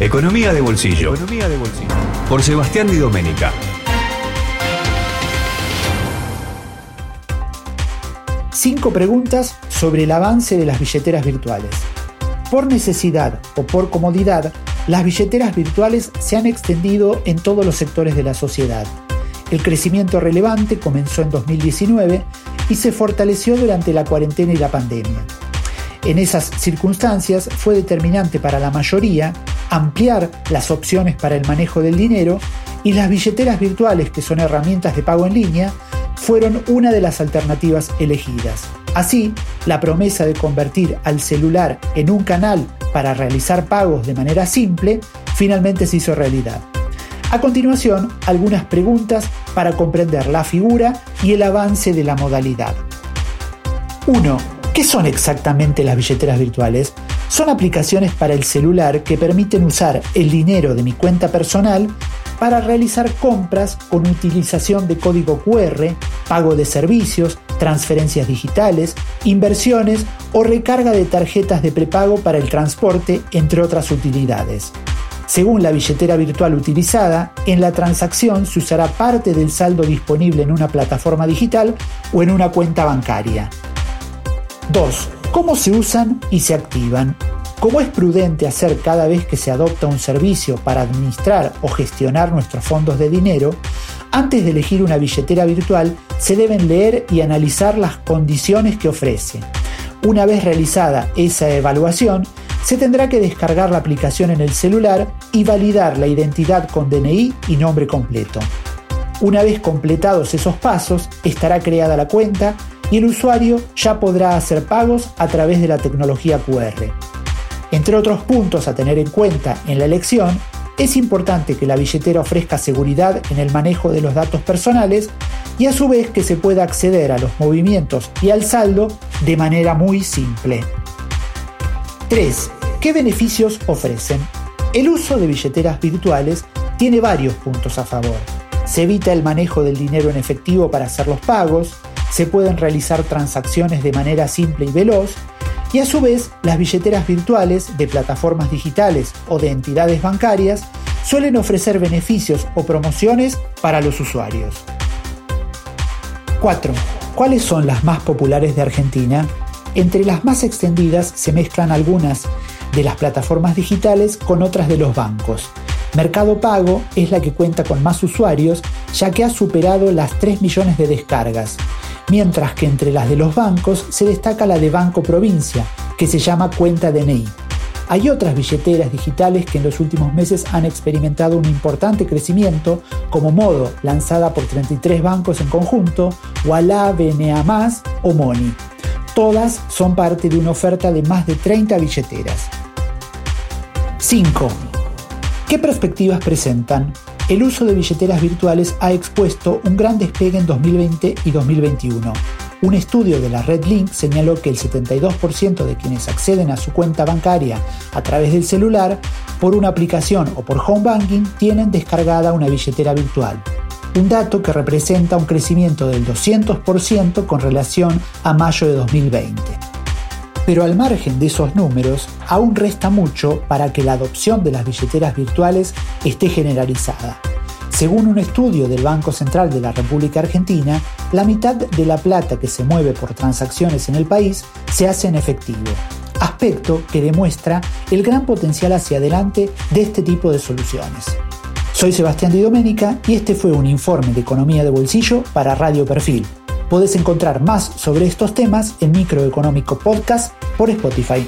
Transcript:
Economía de bolsillo. Economía de bolsillo. Por Sebastián Di Domenica. Cinco preguntas sobre el avance de las billeteras virtuales. Por necesidad o por comodidad, las billeteras virtuales se han extendido en todos los sectores de la sociedad. El crecimiento relevante comenzó en 2019 y se fortaleció durante la cuarentena y la pandemia. En esas circunstancias fue determinante para la mayoría ampliar las opciones para el manejo del dinero y las billeteras virtuales, que son herramientas de pago en línea, fueron una de las alternativas elegidas. Así, la promesa de convertir al celular en un canal para realizar pagos de manera simple finalmente se hizo realidad. A continuación, algunas preguntas para comprender la figura y el avance de la modalidad. 1. ¿Qué son exactamente las billeteras virtuales? Son aplicaciones para el celular que permiten usar el dinero de mi cuenta personal para realizar compras con utilización de código QR, pago de servicios, transferencias digitales, inversiones o recarga de tarjetas de prepago para el transporte, entre otras utilidades. Según la billetera virtual utilizada, en la transacción se usará parte del saldo disponible en una plataforma digital o en una cuenta bancaria. 2. ¿Cómo se usan y se activan? Como es prudente hacer cada vez que se adopta un servicio para administrar o gestionar nuestros fondos de dinero, antes de elegir una billetera virtual se deben leer y analizar las condiciones que ofrece. Una vez realizada esa evaluación, se tendrá que descargar la aplicación en el celular y validar la identidad con DNI y nombre completo. Una vez completados esos pasos, estará creada la cuenta y el usuario ya podrá hacer pagos a través de la tecnología QR. Entre otros puntos a tener en cuenta en la elección, es importante que la billetera ofrezca seguridad en el manejo de los datos personales y a su vez que se pueda acceder a los movimientos y al saldo de manera muy simple. 3. ¿Qué beneficios ofrecen? El uso de billeteras virtuales tiene varios puntos a favor. Se evita el manejo del dinero en efectivo para hacer los pagos, se pueden realizar transacciones de manera simple y veloz, y a su vez las billeteras virtuales de plataformas digitales o de entidades bancarias suelen ofrecer beneficios o promociones para los usuarios. 4. ¿Cuáles son las más populares de Argentina? Entre las más extendidas se mezclan algunas de las plataformas digitales con otras de los bancos. Mercado Pago es la que cuenta con más usuarios ya que ha superado las 3 millones de descargas mientras que entre las de los bancos se destaca la de Banco Provincia, que se llama Cuenta DNI. Hay otras billeteras digitales que en los últimos meses han experimentado un importante crecimiento, como Modo, lanzada por 33 bancos en conjunto, Walla, BNA, o Moni. Todas son parte de una oferta de más de 30 billeteras. 5. ¿Qué perspectivas presentan? El uso de billeteras virtuales ha expuesto un gran despegue en 2020 y 2021. Un estudio de la Red Link señaló que el 72% de quienes acceden a su cuenta bancaria a través del celular, por una aplicación o por home banking, tienen descargada una billetera virtual. Un dato que representa un crecimiento del 200% con relación a mayo de 2020. Pero al margen de esos números, aún resta mucho para que la adopción de las billeteras virtuales esté generalizada. Según un estudio del Banco Central de la República Argentina, la mitad de la plata que se mueve por transacciones en el país se hace en efectivo, aspecto que demuestra el gran potencial hacia adelante de este tipo de soluciones. Soy Sebastián Di Domenica y este fue un informe de economía de bolsillo para Radio Perfil. Podés encontrar más sobre estos temas en Microeconómico Podcast por Spotify.